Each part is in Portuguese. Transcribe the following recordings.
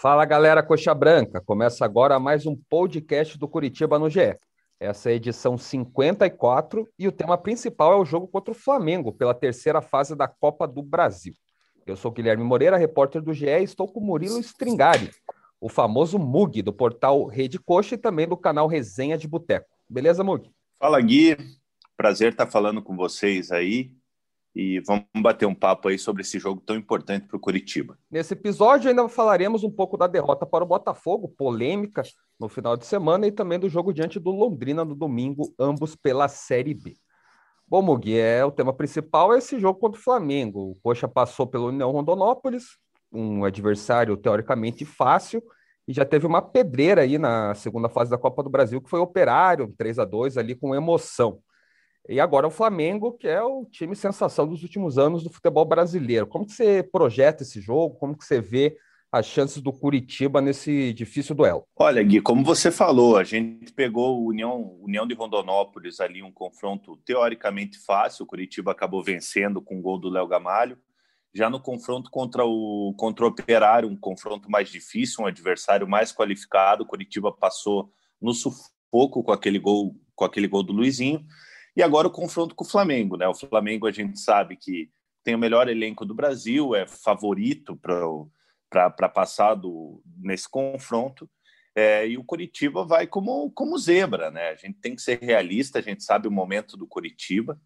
Fala galera Coxa Branca, começa agora mais um podcast do Curitiba no GE. Essa é a edição 54 e o tema principal é o jogo contra o Flamengo pela terceira fase da Copa do Brasil. Eu sou Guilherme Moreira, repórter do GE, e estou com Murilo Stringari, o famoso Mug do portal Rede Coxa e também do canal Resenha de Boteco. Beleza, Mug? Fala Gui, prazer estar falando com vocês aí e vamos bater um papo aí sobre esse jogo tão importante para o Curitiba. Nesse episódio ainda falaremos um pouco da derrota para o Botafogo, polêmica no final de semana, e também do jogo diante do Londrina no domingo, ambos pela Série B. Bom, Mugi, é, o tema principal é esse jogo contra o Flamengo. O Coxa passou pelo União Rondonópolis, um adversário teoricamente fácil, e já teve uma pedreira aí na segunda fase da Copa do Brasil, que foi Operário, 3 a 2 ali com emoção. E agora o Flamengo, que é o time sensação dos últimos anos do futebol brasileiro. Como que você projeta esse jogo? Como que você vê as chances do Curitiba nesse difícil duelo? Olha, Gui, como você falou, a gente pegou o União, União de Rondonópolis ali, um confronto teoricamente fácil. O Curitiba acabou vencendo com o gol do Léo Gamalho. Já no confronto contra o, contra o Operário, um confronto mais difícil, um adversário mais qualificado, o Curitiba passou no sufoco com aquele gol, com aquele gol do Luizinho. E agora o confronto com o Flamengo, né? O Flamengo a gente sabe que tem o melhor elenco do Brasil, é favorito para passar do, nesse confronto. É, e o Curitiba vai como, como zebra, né? A gente tem que ser realista, a gente sabe o momento do Curitiba,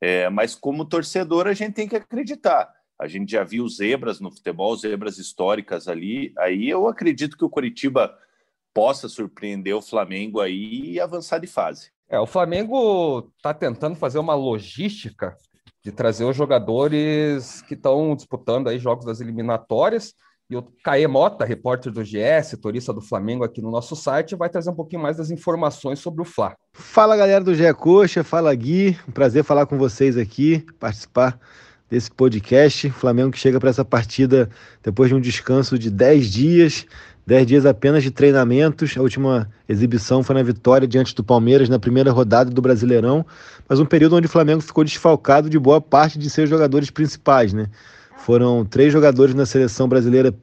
é, mas como torcedor a gente tem que acreditar. A gente já viu zebras no futebol, zebras históricas ali. Aí eu acredito que o Curitiba possa surpreender o Flamengo aí e avançar de fase. É, o Flamengo está tentando fazer uma logística de trazer os jogadores que estão disputando aí jogos das eliminatórias. E o Caê Mota, repórter do GS, turista do Flamengo aqui no nosso site, vai trazer um pouquinho mais das informações sobre o Fla. Fala galera do GE Coxa, fala Gui, um prazer falar com vocês aqui, participar desse podcast. O Flamengo que chega para essa partida depois de um descanso de 10 dias, 10 dias apenas de treinamentos. A última exibição foi na vitória diante do Palmeiras na primeira rodada do Brasileirão, mas um período onde o Flamengo ficou desfalcado de boa parte de seus jogadores principais, né? Foram três jogadores na seleção brasileira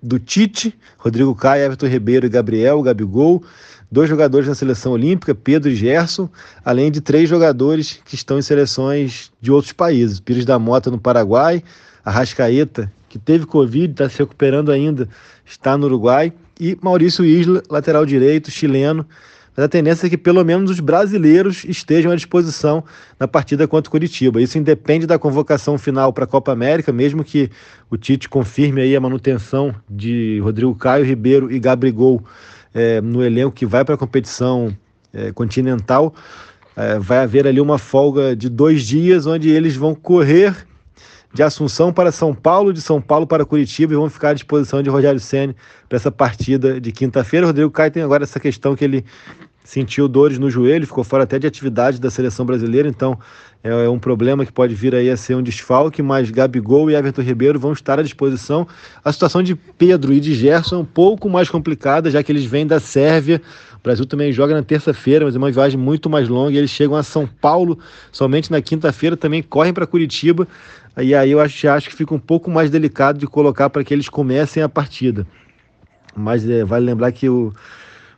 do Tite, Rodrigo Caio, Everton Ribeiro e Gabriel, Gabigol, dois jogadores na seleção olímpica, Pedro e Gerson, além de três jogadores que estão em seleções de outros países, Pires da Mota no Paraguai, Arrascaeta, que teve Covid, está se recuperando ainda, está no Uruguai, e Maurício Isla, lateral direito, chileno. Mas a tendência é que pelo menos os brasileiros estejam à disposição na partida contra o Curitiba. Isso independe da convocação final para a Copa América, mesmo que o Tite confirme aí a manutenção de Rodrigo Caio, Ribeiro e Gabrigol é, no elenco que vai para a competição é, continental. É, vai haver ali uma folga de dois dias, onde eles vão correr de Assunção para São Paulo, de São Paulo para Curitiba e vão ficar à disposição de Rogério Ceni para essa partida de quinta-feira. Rodrigo Caio tem agora essa questão que ele sentiu dores no joelho, ficou fora até de atividade da seleção brasileira, então é, é um problema que pode vir aí a ser um desfalque, mas Gabigol e Everton Ribeiro vão estar à disposição. A situação de Pedro e de Gerson é um pouco mais complicada, já que eles vêm da Sérvia. O Brasil também joga na terça-feira, mas é uma viagem muito mais longa. Eles chegam a São Paulo somente na quinta-feira, também correm para Curitiba. E aí eu acho, acho que fica um pouco mais delicado de colocar para que eles comecem a partida. Mas é, vale lembrar que o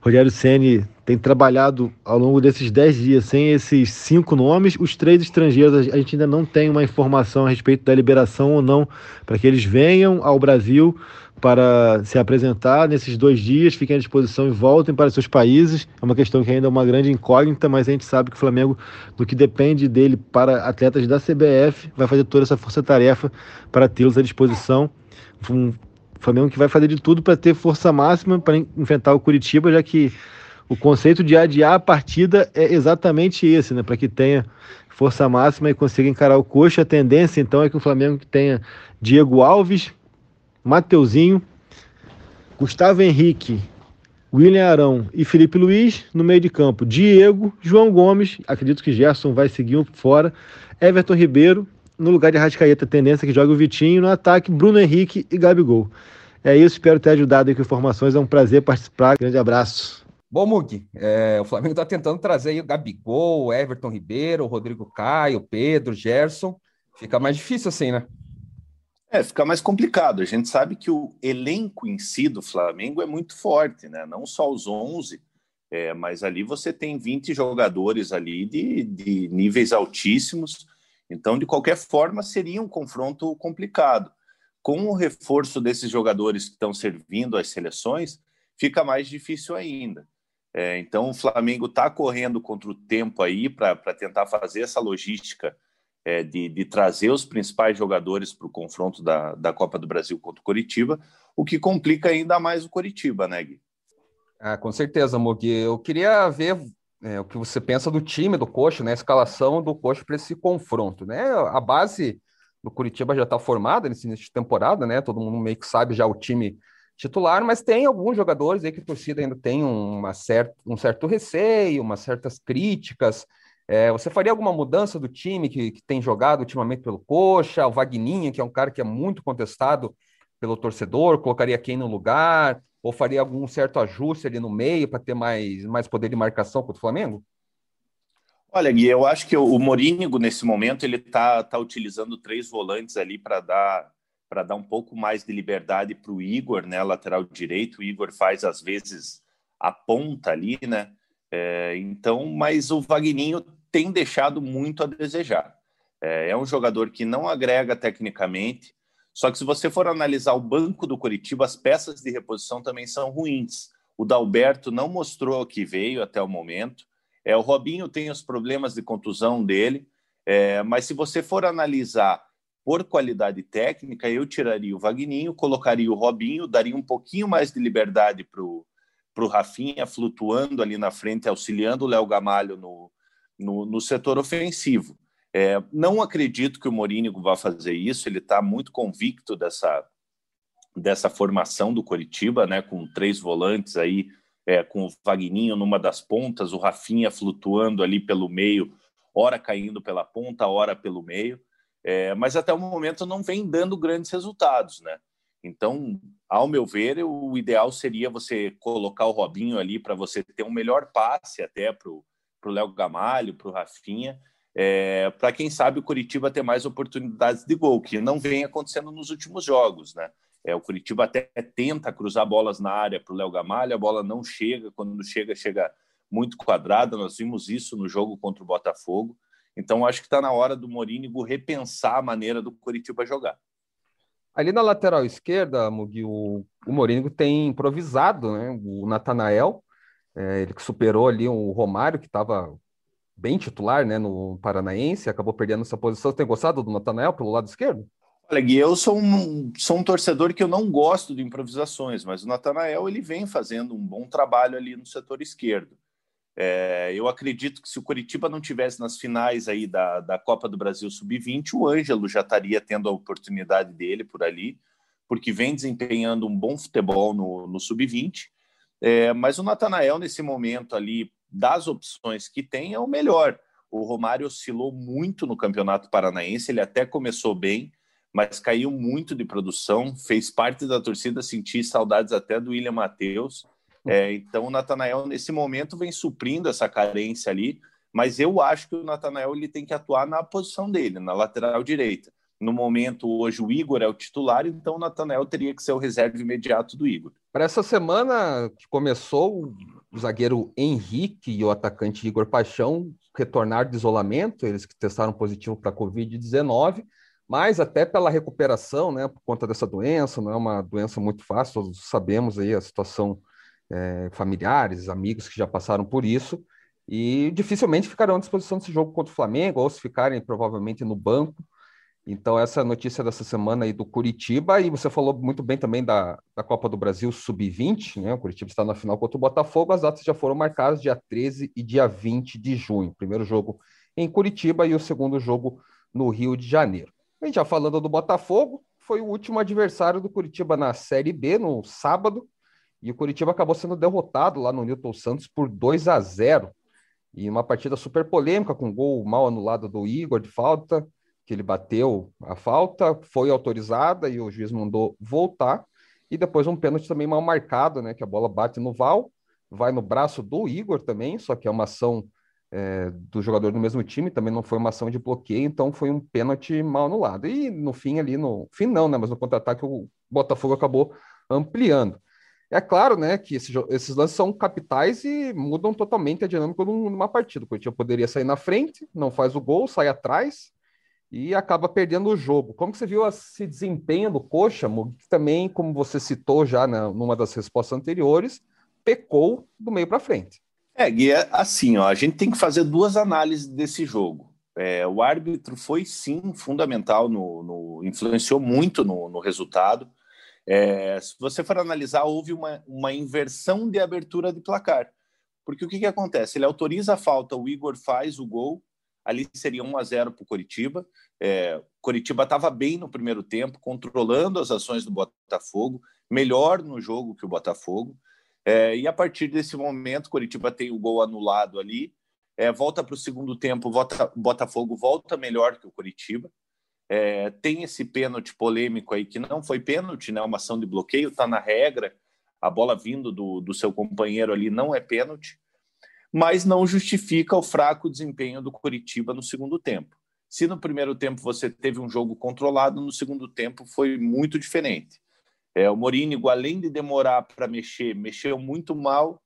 Rogério Ceni tem trabalhado ao longo desses dez dias sem esses cinco nomes. Os três estrangeiros, a gente ainda não tem uma informação a respeito da liberação ou não para que eles venham ao Brasil para se apresentar nesses dois dias, fiquem à disposição e voltem para seus países. É uma questão que ainda é uma grande incógnita, mas a gente sabe que o Flamengo, do que depende dele para atletas da CBF, vai fazer toda essa força-tarefa para tê-los à disposição. Um Flamengo que vai fazer de tudo para ter força máxima para enfrentar o Curitiba, já que o conceito de adiar a partida é exatamente esse, né? Para que tenha força máxima e consiga encarar o coxa. A tendência, então, é que o Flamengo tenha Diego Alves, Mateuzinho, Gustavo Henrique, William Arão e Felipe Luiz no meio de campo. Diego, João Gomes, acredito que Gerson vai seguir fora. Everton Ribeiro, no lugar de Arrascaeta, tendência que joga o Vitinho. No ataque, Bruno Henrique e Gabigol. É isso, espero ter ajudado aí com informações. É um prazer participar. Grande abraço. Bom, Mug, é, o Flamengo está tentando trazer aí o Gabigol, Everton Ribeiro, Rodrigo Caio, Pedro, Gerson. Fica mais difícil assim, né? É, fica mais complicado. A gente sabe que o elenco em si do Flamengo é muito forte, né? Não só os 11, é, mas ali você tem 20 jogadores ali de, de níveis altíssimos. Então, de qualquer forma, seria um confronto complicado. Com o reforço desses jogadores que estão servindo às seleções, fica mais difícil ainda. É, então, o Flamengo está correndo contra o tempo aí para tentar fazer essa logística é, de, de, trazer os principais jogadores para o confronto da, da Copa do Brasil contra o Coritiba, o que complica ainda mais o Coritiba, né, Gui? Ah, com certeza, Mugi. Eu queria ver é, o que você pensa do time do Coxa, né? A escalação do Coxa para esse confronto, né? A base do Curitiba já está formada nesse início de temporada, né? Todo mundo meio que sabe já o time titular, mas tem alguns jogadores aí que a torcida ainda tem uma certa, um certo receio, umas certas críticas. É, você faria alguma mudança do time que, que, tem jogado ultimamente pelo Coxa? O Vagninha, que é um cara que é muito contestado pelo torcedor, colocaria quem no lugar? Ou faria algum certo ajuste ali no meio para ter mais, mais poder de marcação contra o Flamengo? Olha, Gui, eu acho que o Morínigo, nesse momento, ele está tá utilizando três volantes ali para dar para dar um pouco mais de liberdade para o Igor, né, lateral direito. O Igor faz às vezes a ponta ali, né? É, então, mas o Vagninho tem deixado muito a desejar. É, é, um jogador que não agrega tecnicamente, só que se você for analisar o banco do Curitiba, as peças de reposição também são ruins. O Dalberto não mostrou que veio até o momento. É, o Robinho tem os problemas de contusão dele, é, mas se você for analisar por qualidade técnica, eu tiraria o Vagninho, colocaria o Robinho, daria um pouquinho mais de liberdade para o Rafinha flutuando ali na frente, auxiliando o Léo Gamalho no, no, no setor ofensivo. É, não acredito que o Morínigo vá fazer isso, ele está muito convicto dessa, dessa formação do Coritiba, né, com três volantes aí, é, com o Vagninho numa das pontas, o Rafinha flutuando ali pelo meio, ora caindo pela ponta, ora pelo meio, é, mas até o momento não vem dando grandes resultados, né? Então, ao meu ver, o ideal seria você colocar o Robinho ali para você ter um melhor passe até para o Léo Gamalho, para o Rafinha, é, para quem sabe o Curitiba ter mais oportunidades de gol, que não vem acontecendo nos últimos jogos, né? É, o Curitiba até tenta cruzar bolas na área para o Léo Gamalho, a bola não chega, quando chega, chega muito quadrada. Nós vimos isso no jogo contra o Botafogo. Então, acho que está na hora do Morínigo repensar a maneira do Curitiba jogar. Ali na lateral esquerda, o, o Morínigo tem improvisado, né? O Natanael, é, ele que superou ali o Romário, que estava bem titular, né, no Paranaense, acabou perdendo essa posição. Você tem gostado do Natanael pelo lado esquerdo? Olha, Gui, eu sou um, sou um torcedor que eu não gosto de improvisações, mas o Natanael ele vem fazendo um bom trabalho ali no setor esquerdo. É, eu acredito que se o Curitiba não tivesse nas finais aí da, da Copa do Brasil Sub-20, o Ângelo já estaria tendo a oportunidade dele por ali, porque vem desempenhando um bom futebol no, no Sub-20. É, mas o Natanael, nesse momento ali, das opções que tem, é o melhor. O Romário oscilou muito no Campeonato Paranaense, ele até começou bem, mas caiu muito de produção, fez parte da torcida sentir saudades até do William Matheus. É, então, o Natanael, nesse momento, vem suprindo essa carência ali, mas eu acho que o Natanael ele tem que atuar na posição dele, na lateral direita. No momento, hoje, o Igor é o titular, então o Natanael teria que ser o reserva imediato do Igor. Para essa semana que começou, o zagueiro Henrique e o atacante Igor Paixão retornaram de isolamento, eles que testaram positivo para a Covid-19, mas até pela recuperação, né, por conta dessa doença, não é uma doença muito fácil, todos sabemos aí a situação é, familiares, amigos que já passaram por isso, e dificilmente ficarão à disposição desse jogo contra o Flamengo, ou se ficarem provavelmente no banco. Então, essa é notícia dessa semana aí do Curitiba, e você falou muito bem também da, da Copa do Brasil Sub-20, né? O Curitiba está na final contra o Botafogo, as datas já foram marcadas dia 13 e dia 20 de junho. Primeiro jogo em Curitiba e o segundo jogo no Rio de Janeiro. E já falando do Botafogo, foi o último adversário do Curitiba na Série B no sábado, e o Curitiba acabou sendo derrotado lá no Newton Santos por 2 a 0 e uma partida super polêmica, com gol mal anulado do Igor de falta, que ele bateu a falta, foi autorizada e o juiz mandou voltar. E depois um pênalti também mal marcado, né? Que a bola bate no Val, vai no braço do Igor também, só que é uma ação é, do jogador do mesmo time, também não foi uma ação de bloqueio, então foi um pênalti mal anulado. E no fim ali, no fim não, né, mas no contra-ataque o Botafogo acabou ampliando. É claro, né, que esse, esses lances são capitais e mudam totalmente a dinâmica numa partida. O Curitiba poderia sair na frente, não faz o gol, sai atrás e acaba perdendo o jogo. Como que você viu esse desempenho do Coxa, que também, como você citou já na, numa das respostas anteriores, pecou do meio para frente? É, Gui, é assim, ó, a gente tem que fazer duas análises desse jogo. É, o árbitro foi sim fundamental, no, no influenciou muito no, no resultado. É, se você for analisar, houve uma, uma inversão de abertura de placar. Porque o que, que acontece? Ele autoriza a falta, o Igor faz o gol, ali seria 1 a 0 para o Coritiba. É, Coritiba estava bem no primeiro tempo, controlando as ações do Botafogo, melhor no jogo que o Botafogo. É, e a partir desse momento, Coritiba tem o gol anulado ali, é, volta para o segundo tempo, o Botafogo volta melhor que o Coritiba. É, tem esse pênalti polêmico aí que não foi pênalti, né? Uma ação de bloqueio, está na regra. A bola vindo do, do seu companheiro ali não é pênalti, mas não justifica o fraco desempenho do Curitiba no segundo tempo. Se no primeiro tempo você teve um jogo controlado, no segundo tempo foi muito diferente. É, o Morínigo, além de demorar para mexer, mexeu muito mal.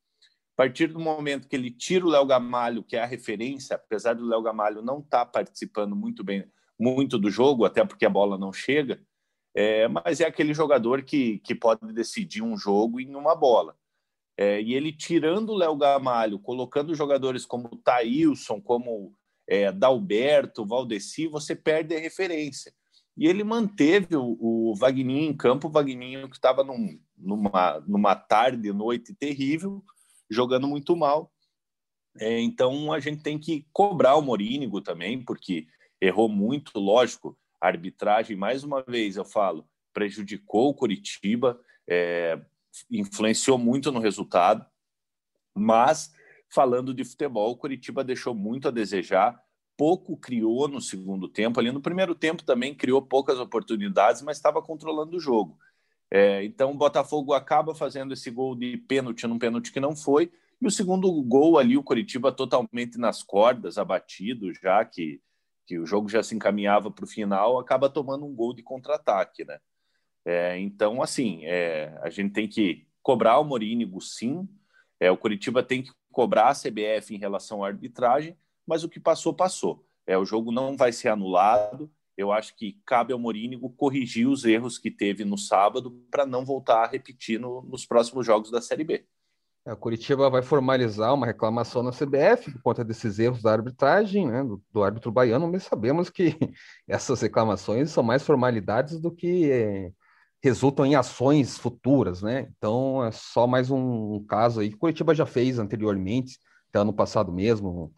A partir do momento que ele tira o Léo Gamalho, que é a referência, apesar do Léo Gamalho não estar tá participando muito bem, muito do jogo, até porque a bola não chega, é, mas é aquele jogador que, que pode decidir um jogo em uma bola. É, e ele tirando o Léo Gamalho, colocando jogadores como Thailson, como é, Dalberto, Valdeci, você perde a referência. E ele manteve o, o Vagninho em campo, o Vagninho que estava num, numa, numa tarde, noite terrível, jogando muito mal. É, então a gente tem que cobrar o Morínigo também, porque errou muito, lógico. A arbitragem, mais uma vez, eu falo, prejudicou o Curitiba, é, influenciou muito no resultado, mas falando de futebol, o Curitiba deixou muito a desejar, pouco criou no segundo tempo. Ali no primeiro tempo também criou poucas oportunidades, mas estava controlando o jogo. É, então o Botafogo acaba fazendo esse gol de pênalti num pênalti que não foi, e o segundo gol ali, o Curitiba totalmente nas cordas, abatido já, que que o jogo já se encaminhava para o final, acaba tomando um gol de contra-ataque, né? É, então, assim, é, a gente tem que cobrar o Morínigo, sim. É, o Curitiba tem que cobrar a CBF em relação à arbitragem, mas o que passou, passou. É, o jogo não vai ser anulado. Eu acho que cabe ao Morínigo corrigir os erros que teve no sábado para não voltar a repetir no, nos próximos jogos da Série B. É, o Curitiba vai formalizar uma reclamação na CBF por conta desses erros da arbitragem, né, do, do árbitro baiano, mas sabemos que essas reclamações são mais formalidades do que é, resultam em ações futuras, né? Então é só mais um, caso aí Curitiba já fez anteriormente, até ano passado mesmo,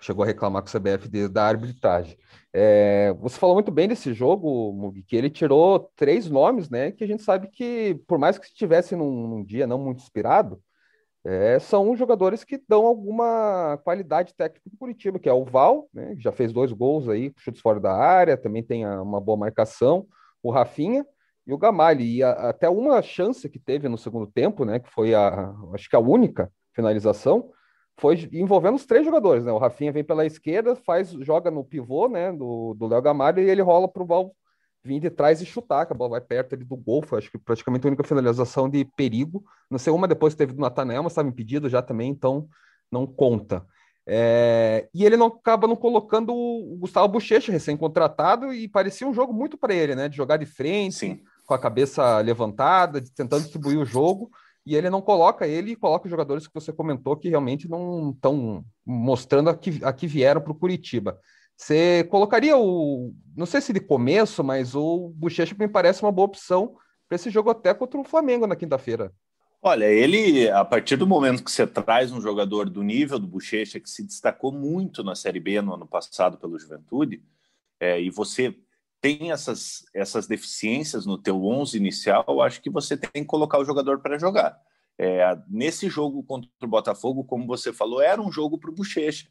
chegou a reclamar com o CBF de, da arbitragem. É, você falou muito bem desse jogo, que ele tirou três nomes, né? Que a gente sabe que, por mais que estivesse num, num dia não muito inspirado, é, são jogadores que dão alguma qualidade técnica do Curitiba, que é o Val, né, que já fez dois gols aí, chutes fora da área, também tem a, uma boa marcação, o Rafinha e o Gamalho. E a, até uma chance que teve no segundo tempo, né, que foi a, acho que a única finalização, foi envolvendo os três jogadores, né? O Rafinha vem pela esquerda, faz, joga no pivô, né, do Léo Gamalho, e ele rola para o Val vir de trás e chutar, que a bola vai perto ali do gol, foi acho que praticamente a única finalização de perigo. Não sei, uma depois teve do Natanel, mas estava impedido já também, então não conta. É... e ele não acaba não colocando o Gustavo Bochecha, recém-contratado, e parecia um jogo muito para ele, né? De jogar de frente, Sim. Com a cabeça levantada, tentando distribuir o jogo, e ele não coloca ele e coloca os jogadores que você comentou que realmente não estão mostrando a que, a que vieram para o Curitiba. Você colocaria o. Não sei se de começo, mas o Bochecha me parece uma boa opção para esse jogo até contra o Flamengo na quinta-feira. Olha, ele, a partir do momento que você traz um jogador do nível do Bochecha, que se destacou muito na Série B no ano passado pelo Juventude, é, e você tem essas, essas deficiências no teu 11 inicial, acho que você tem que colocar o jogador para jogar. É, nesse jogo contra o Botafogo, como você falou, era um jogo para o Bochecha.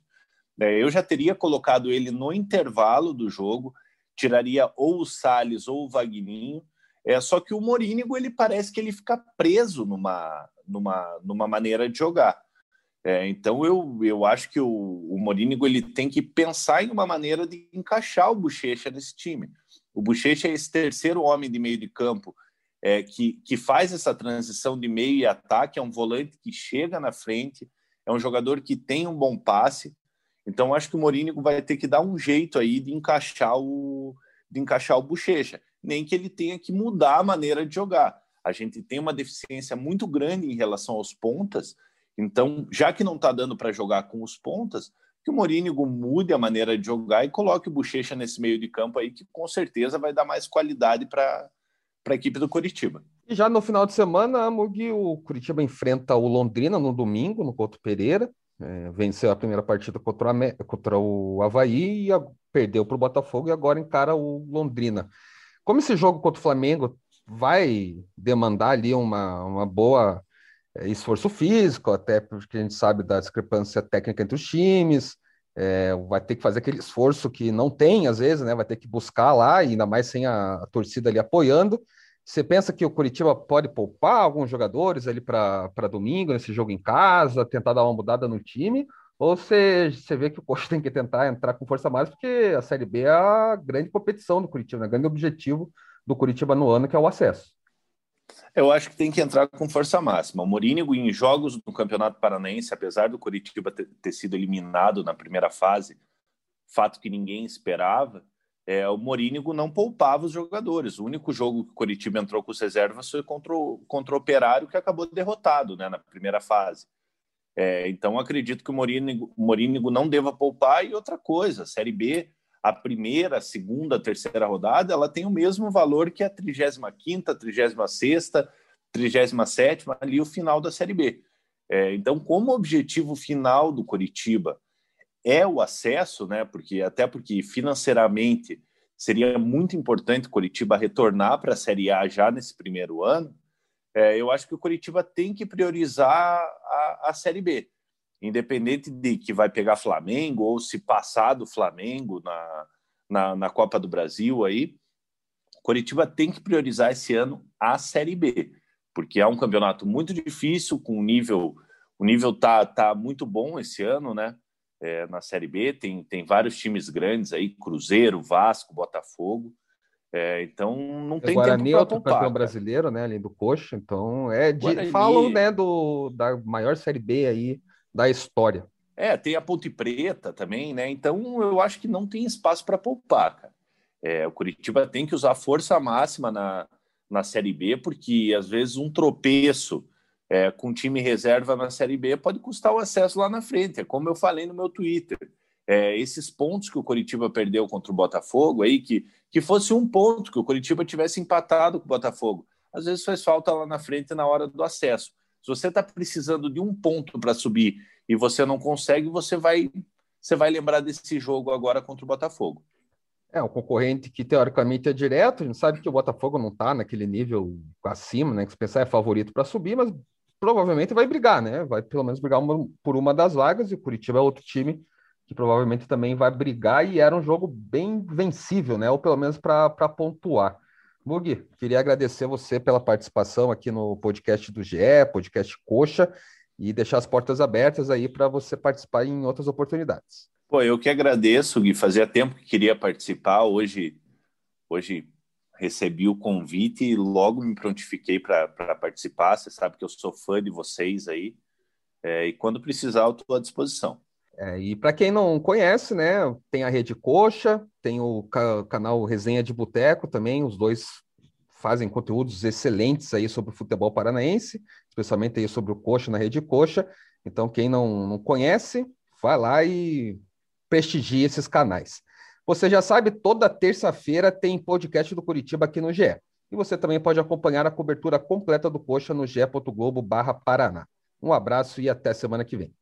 É, eu já teria colocado ele no intervalo do jogo, tiraria ou o Salles ou o Vagninho. É, só que o Morínigo ele parece que ele fica preso numa, numa, numa maneira de jogar. É, então eu, eu acho que o, o Morínigo ele tem que pensar em uma maneira de encaixar o Bochecha nesse time. O Bochecha é esse terceiro homem de meio de campo é, que, que faz essa transição de meio e ataque, é um volante que chega na frente, é um jogador que tem um bom passe. Então acho que o Morínigo vai ter que dar um jeito aí de encaixar o de encaixar o Bochecha, nem que ele tenha que mudar a maneira de jogar. A gente tem uma deficiência muito grande em relação aos pontas, então já que não está dando para jogar com os pontas, que o Morínigo mude a maneira de jogar e coloque o Bochecha nesse meio de campo aí, que com certeza vai dar mais qualidade para a equipe do Curitiba. E já no final de semana, o Curitiba enfrenta o Londrina no domingo, no Couto Pereira. É, venceu a primeira partida contra o, contra o Havaí e a, perdeu para o Botafogo e agora encara o Londrina. Como esse jogo contra o Flamengo vai demandar ali uma, uma boa esforço físico, até porque a gente sabe da discrepância técnica entre os times, é, vai ter que fazer aquele esforço que não tem às vezes, né? Vai ter que buscar lá, ainda mais sem a, a torcida ali apoiando. Você pensa que o Curitiba pode poupar alguns jogadores ali para domingo, nesse jogo em casa, tentar dar uma mudada no time? Ou você, você vê que o Coxa tem que tentar entrar com força mais, porque a Série B é a grande competição do Curitiba, né? o grande objetivo do Curitiba no ano, que é o acesso. Eu acho que tem que entrar com força máxima. O Morínigo, em jogos do Campeonato Paranaense, apesar do Curitiba ter, sido eliminado na primeira fase, fato que ninguém esperava, é, o Morínigo não poupava os jogadores. O único jogo que o Coritiba entrou com os reservas foi contra o, contra o Operário, que acabou derrotado né, na primeira fase. É, então, acredito que o Morínigo, o não deva poupar. E outra coisa, a Série B, a primeira, a segunda, a terceira rodada, ela tem o mesmo valor que a 35ª, 36ª, 37 ali o final da Série B. É, então, como objetivo final do Coritiba é o acesso, né? Porque até porque financeiramente seria muito importante o Curitiba retornar para a Série A já nesse primeiro ano. É, eu acho que o Curitiba tem que priorizar a, a Série B, independente de que vai pegar Flamengo ou se passar do Flamengo na, na, na Copa do Brasil aí. Curitiba tem que priorizar esse ano a Série B, porque é um campeonato muito difícil, com o nível, o nível tá, tá muito bom esse ano, né? é, na Série B, tem, tem vários times grandes aí, Cruzeiro, Vasco, Botafogo. É, então não tem Guarani tempo para outro poupar, campeão brasileiro, né, além do Coxa. Então é de, Guarani... falam, né, do da maior Série B aí da história. É, tem a Ponte Preta também, né? Então eu acho que não tem espaço para poupar, cara. É, o Curitiba tem que usar força máxima na, na Série B, porque às vezes um tropeço é, com time reserva na Série B pode custar o acesso lá na frente. É como eu falei no meu Twitter. É, esses pontos que o Coritiba perdeu contra o Botafogo aí, que, que fosse um ponto, que o Coritiba tivesse empatado com o Botafogo. Às vezes faz falta lá na frente na hora do acesso. Se você está precisando de um ponto para subir e você não consegue, você vai, você vai lembrar desse jogo agora contra o Botafogo. É, um concorrente que teoricamente é direto, a gente sabe que o Botafogo não está naquele nível acima, né? Que se pensar é favorito para subir, mas provavelmente vai brigar, né? Vai pelo menos brigar uma, por uma das vagas, e o Curitiba é outro time que provavelmente também vai brigar, e era um jogo bem vencível, né? Ou pelo menos para pontuar. Mugi, queria agradecer você pela participação aqui no podcast do GE, podcast Coxa, e deixar as portas abertas aí para você participar em outras oportunidades. Pô, eu que agradeço, Gui. Fazia tempo que queria participar. Hoje, hoje recebi o convite e logo me prontifiquei para participar. Você sabe que eu sou fã de vocês aí. É, e quando precisar, eu estou à disposição. É, e para quem não conhece, né, tem a Rede Coxa, tem o ca canal Resenha de Boteco também, os dois fazem conteúdos excelentes aí sobre o futebol paranaense, especialmente aí sobre o Coxa na Rede Coxa. Então, quem não, não conhece, vai lá e prestigie esses canais. Você já sabe, toda terça-feira tem podcast do Curitiba aqui no GE. E você também pode acompanhar a cobertura completa do Coxa no ge.globo barra Paraná. Um abraço e até semana que vem.